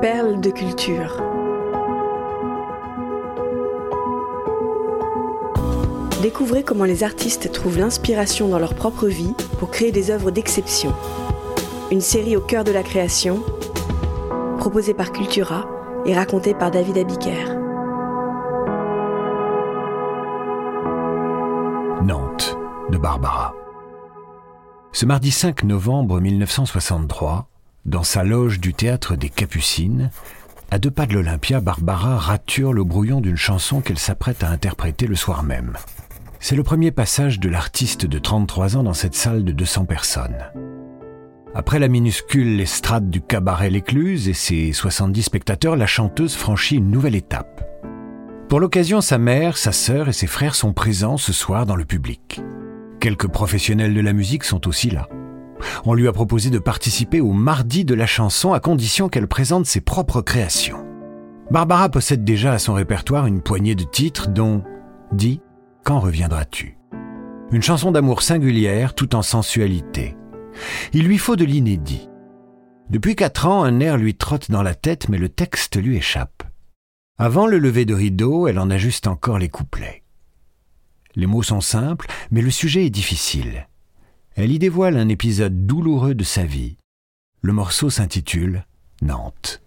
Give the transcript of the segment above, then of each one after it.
Perles de culture. Découvrez comment les artistes trouvent l'inspiration dans leur propre vie pour créer des œuvres d'exception. Une série au cœur de la création, proposée par Cultura et racontée par David Abiker. Nantes, de Barbara. Ce mardi 5 novembre 1963, dans sa loge du théâtre des Capucines, à deux pas de l'Olympia, Barbara rature le brouillon d'une chanson qu'elle s'apprête à interpréter le soir même. C'est le premier passage de l'artiste de 33 ans dans cette salle de 200 personnes. Après la minuscule estrade du cabaret L'Écluse et ses 70 spectateurs, la chanteuse franchit une nouvelle étape. Pour l'occasion, sa mère, sa sœur et ses frères sont présents ce soir dans le public. Quelques professionnels de la musique sont aussi là. On lui a proposé de participer au mardi de la chanson à condition qu'elle présente ses propres créations. Barbara possède déjà à son répertoire une poignée de titres dont Dit quand reviendras-tu Une chanson d'amour singulière tout en sensualité. Il lui faut de l'inédit. Depuis quatre ans, un air lui trotte dans la tête, mais le texte lui échappe. Avant le lever de rideau, elle en ajuste encore les couplets. Les mots sont simples, mais le sujet est difficile. Elle y dévoile un épisode douloureux de sa vie. Le morceau s'intitule Nantes.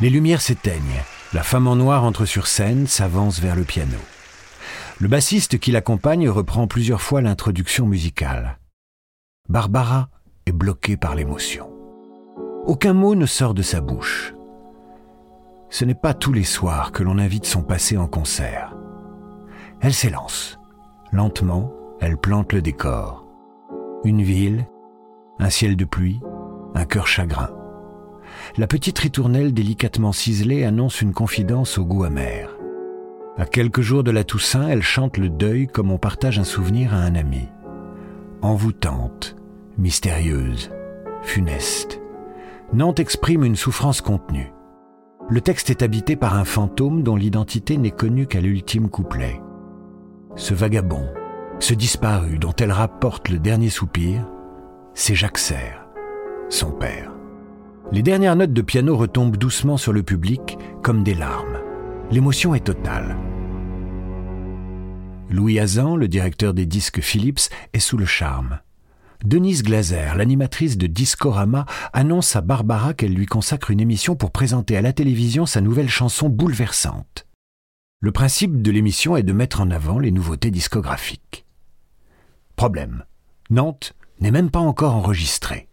Les lumières s'éteignent. La femme en noir entre sur scène, s'avance vers le piano. Le bassiste qui l'accompagne reprend plusieurs fois l'introduction musicale. Barbara est bloquée par l'émotion. Aucun mot ne sort de sa bouche. Ce n'est pas tous les soirs que l'on invite son passé en concert. Elle s'élance. Lentement, elle plante le décor. Une ville, un ciel de pluie, un cœur chagrin. La petite ritournelle délicatement ciselée annonce une confidence au goût amer. À quelques jours de la Toussaint, elle chante le deuil comme on partage un souvenir à un ami. Envoûtante, mystérieuse, funeste. Nantes exprime une souffrance contenue. Le texte est habité par un fantôme dont l'identité n'est connue qu'à l'ultime couplet. Ce vagabond, ce disparu dont elle rapporte le dernier soupir, c'est Jacques Serre, son père. Les dernières notes de piano retombent doucement sur le public comme des larmes. L'émotion est totale. Louis Hazan, le directeur des disques Philips, est sous le charme. Denise Glaser, l'animatrice de Discorama, annonce à Barbara qu'elle lui consacre une émission pour présenter à la télévision sa nouvelle chanson bouleversante. Le principe de l'émission est de mettre en avant les nouveautés discographiques. Problème. Nantes n'est même pas encore enregistrée.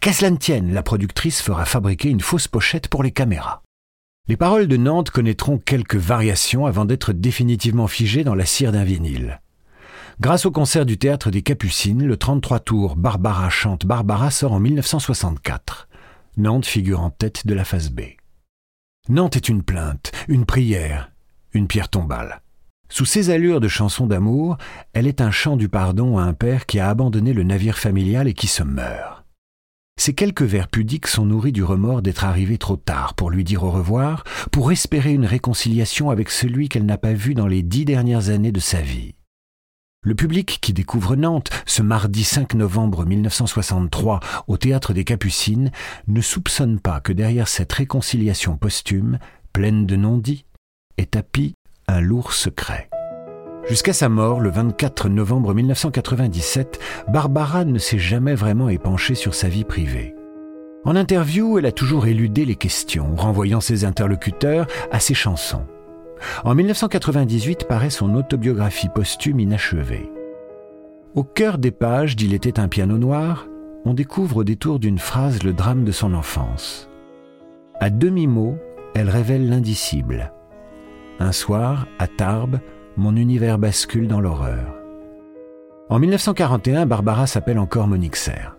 Qu'à cela ne tienne, la productrice fera fabriquer une fausse pochette pour les caméras. Les paroles de Nantes connaîtront quelques variations avant d'être définitivement figées dans la cire d'un vinyle. Grâce au concert du théâtre des Capucines, le 33 tours Barbara chante Barbara sort en 1964. Nantes figure en tête de la phase B. Nantes est une plainte, une prière, une pierre tombale. Sous ses allures de chanson d'amour, elle est un chant du pardon à un père qui a abandonné le navire familial et qui se meurt. Ces quelques vers pudiques sont nourris du remords d'être arrivé trop tard pour lui dire au revoir, pour espérer une réconciliation avec celui qu'elle n'a pas vu dans les dix dernières années de sa vie. Le public qui découvre Nantes ce mardi 5 novembre 1963 au théâtre des Capucines ne soupçonne pas que derrière cette réconciliation posthume, pleine de non-dits, est tapis un lourd secret. Jusqu'à sa mort, le 24 novembre 1997, Barbara ne s'est jamais vraiment épanchée sur sa vie privée. En interview, elle a toujours éludé les questions, renvoyant ses interlocuteurs à ses chansons. En 1998 paraît son autobiographie posthume inachevée. Au cœur des pages d'Il était un piano noir, on découvre au détour d'une phrase le drame de son enfance. À demi-mot, elle révèle l'indicible. Un soir, à Tarbes, mon univers bascule dans l'horreur. En 1941, Barbara s'appelle encore Monique Serre.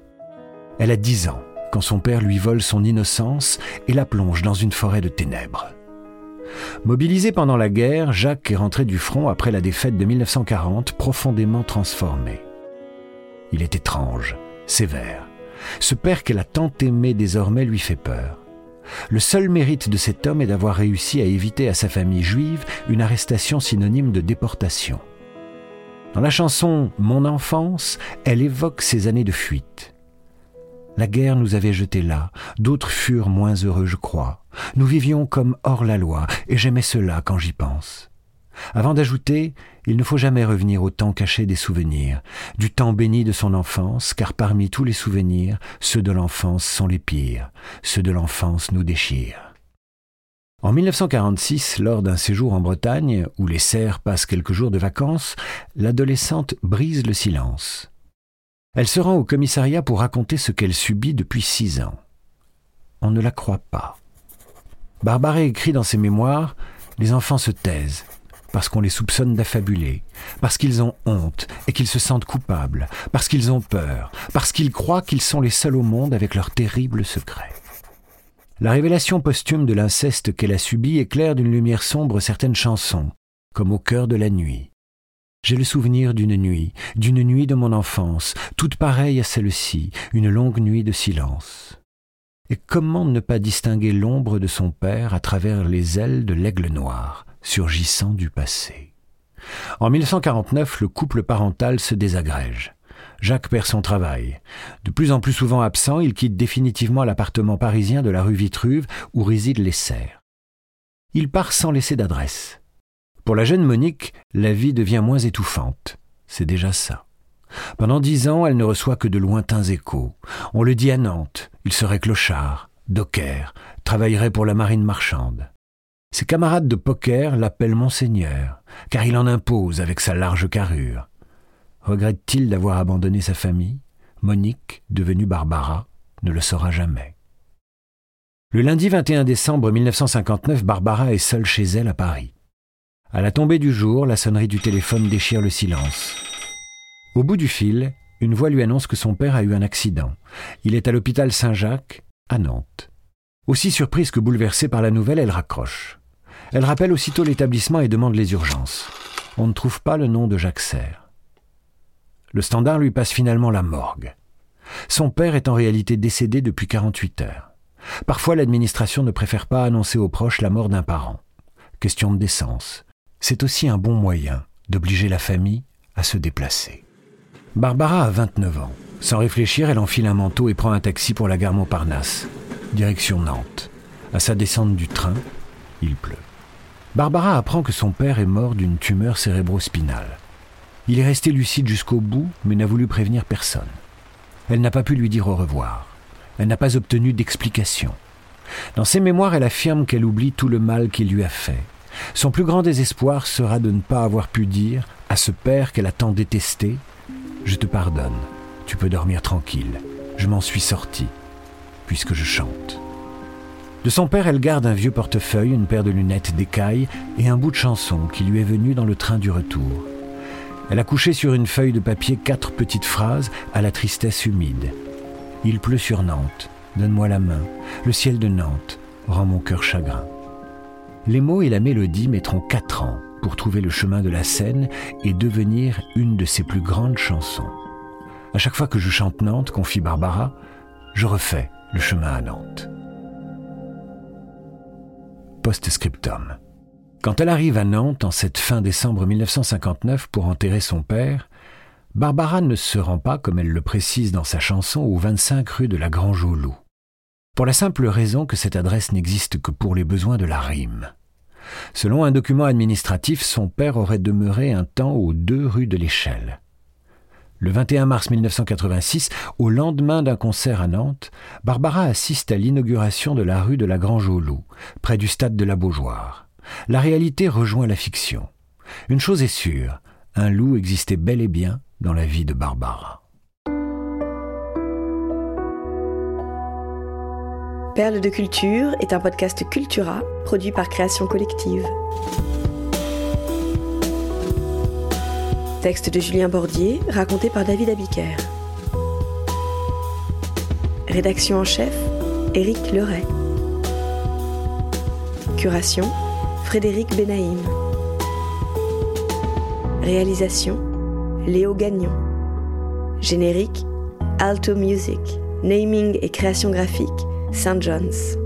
Elle a 10 ans quand son père lui vole son innocence et la plonge dans une forêt de ténèbres. Mobilisé pendant la guerre, Jacques est rentré du front après la défaite de 1940, profondément transformé. Il est étrange, sévère. Ce père qu'elle a tant aimé désormais lui fait peur. Le seul mérite de cet homme est d'avoir réussi à éviter à sa famille juive une arrestation synonyme de déportation. Dans la chanson Mon enfance, elle évoque ses années de fuite. La guerre nous avait jetés là, d'autres furent moins heureux, je crois. Nous vivions comme hors la loi, et j'aimais cela quand j'y pense. Avant d'ajouter, il ne faut jamais revenir au temps caché des souvenirs, du temps béni de son enfance, car parmi tous les souvenirs, ceux de l'enfance sont les pires, ceux de l'enfance nous déchirent. En 1946, lors d'un séjour en Bretagne, où les serfs passent quelques jours de vacances, l'adolescente brise le silence. Elle se rend au commissariat pour raconter ce qu'elle subit depuis six ans. On ne la croit pas. Barbara écrit dans ses mémoires Les enfants se taisent, parce qu'on les soupçonne d'affabuler, parce qu'ils ont honte et qu'ils se sentent coupables, parce qu'ils ont peur, parce qu'ils croient qu'ils sont les seuls au monde avec leurs terribles secrets. La révélation posthume de l'inceste qu'elle a subi éclaire d'une lumière sombre certaines chansons, comme au cœur de la nuit. J'ai le souvenir d'une nuit, d'une nuit de mon enfance, toute pareille à celle-ci, une longue nuit de silence. Et comment ne pas distinguer l'ombre de son père à travers les ailes de l'aigle noir, surgissant du passé En 1949, le couple parental se désagrège. Jacques perd son travail. De plus en plus souvent absent, il quitte définitivement l'appartement parisien de la rue Vitruve où résident les serfs. Il part sans laisser d'adresse. Pour la jeune Monique, la vie devient moins étouffante. C'est déjà ça. Pendant dix ans, elle ne reçoit que de lointains échos. On le dit à Nantes, il serait clochard, docker, travaillerait pour la marine marchande. Ses camarades de poker l'appellent Monseigneur, car il en impose avec sa large carrure. Regrette-t-il d'avoir abandonné sa famille? Monique, devenue Barbara, ne le saura jamais. Le lundi 21 décembre 1959, Barbara est seule chez elle à Paris. À la tombée du jour, la sonnerie du téléphone déchire le silence. Au bout du fil, une voix lui annonce que son père a eu un accident. Il est à l'hôpital Saint-Jacques, à Nantes. Aussi surprise que bouleversée par la nouvelle, elle raccroche. Elle rappelle aussitôt l'établissement et demande les urgences. On ne trouve pas le nom de Jacques Serre. Le standard lui passe finalement la morgue. Son père est en réalité décédé depuis 48 heures. Parfois, l'administration ne préfère pas annoncer aux proches la mort d'un parent. Question de décence. C'est aussi un bon moyen d'obliger la famille à se déplacer. Barbara a 29 ans. Sans réfléchir, elle enfile un manteau et prend un taxi pour la gare Montparnasse, direction Nantes. À sa descente du train, il pleut. Barbara apprend que son père est mort d'une tumeur cérébrospinale. Il est resté lucide jusqu'au bout, mais n'a voulu prévenir personne. Elle n'a pas pu lui dire au revoir. Elle n'a pas obtenu d'explication. Dans ses mémoires, elle affirme qu'elle oublie tout le mal qu'il lui a fait. Son plus grand désespoir sera de ne pas avoir pu dire à ce père qu'elle a tant détesté Je te pardonne, tu peux dormir tranquille, je m'en suis sorti, puisque je chante. De son père, elle garde un vieux portefeuille, une paire de lunettes d'écaille et un bout de chanson qui lui est venu dans le train du retour. Elle a couché sur une feuille de papier quatre petites phrases à la tristesse humide. Il pleut sur Nantes, donne-moi la main, le ciel de Nantes rend mon cœur chagrin. Les mots et la mélodie mettront quatre ans pour trouver le chemin de la scène et devenir une de ses plus grandes chansons. À chaque fois que je chante Nantes, confie Barbara, je refais le chemin à Nantes. Post-scriptum. Quand elle arrive à Nantes en cette fin décembre 1959 pour enterrer son père, Barbara ne se rend pas, comme elle le précise dans sa chanson, au 25 rue de la Grange au Loup. Pour la simple raison que cette adresse n'existe que pour les besoins de la rime. Selon un document administratif, son père aurait demeuré un temps aux deux rues de l'Échelle. Le 21 mars 1986, au lendemain d'un concert à Nantes, Barbara assiste à l'inauguration de la rue de la Grange au Loup, près du stade de la Beaujoire la réalité rejoint la fiction. Une chose est sûre, un loup existait bel et bien dans la vie de Barbara. Perle de culture est un podcast Cultura produit par Création Collective. Texte de Julien Bordier, raconté par David Abiker. Rédaction en chef, Éric Leray. Curation, Frédéric Benaïm. Réalisation Léo Gagnon. Générique Alto Music. Naming et création graphique Saint John's.